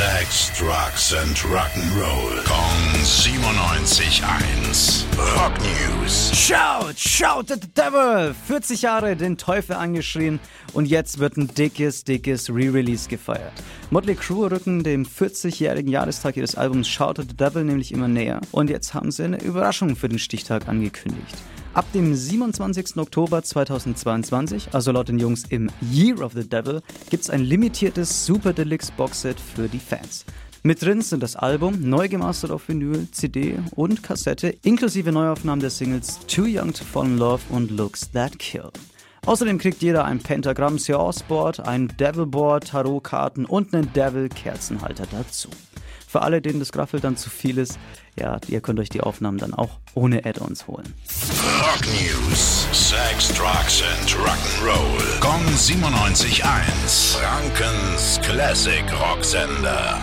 Sex, Drugs and Rock'n'Roll. Kong 97.1. Rock News. Shout, shout at the devil! 40 Jahre den Teufel angeschrien und jetzt wird ein dickes, dickes Re-Release gefeiert. Motley Crue rücken dem 40-jährigen Jahrestag ihres Albums Shout at the Devil nämlich immer näher und jetzt haben sie eine Überraschung für den Stichtag angekündigt. Ab dem 27. Oktober 2022, also laut den Jungs im Year of the Devil, gibt's ein limitiertes Super Deluxe Boxset für die Fans. Mit drin sind das Album, neu gemastert auf Vinyl, CD und Kassette, inklusive Neuaufnahmen der Singles Too Young to Fall in Love und Looks That Kill. Außerdem kriegt jeder ein Pentagramm Seance Board, ein Devil Board, Tarotkarten und einen Devil Kerzenhalter dazu. Für alle, denen das Graffel dann zu viel ist, ja, ihr könnt euch die Aufnahmen dann auch ohne Add-ons holen. Rock News. Sex, Drugs and Rock'n'Roll. Kong 97.1. Frankens Classic Rocksender.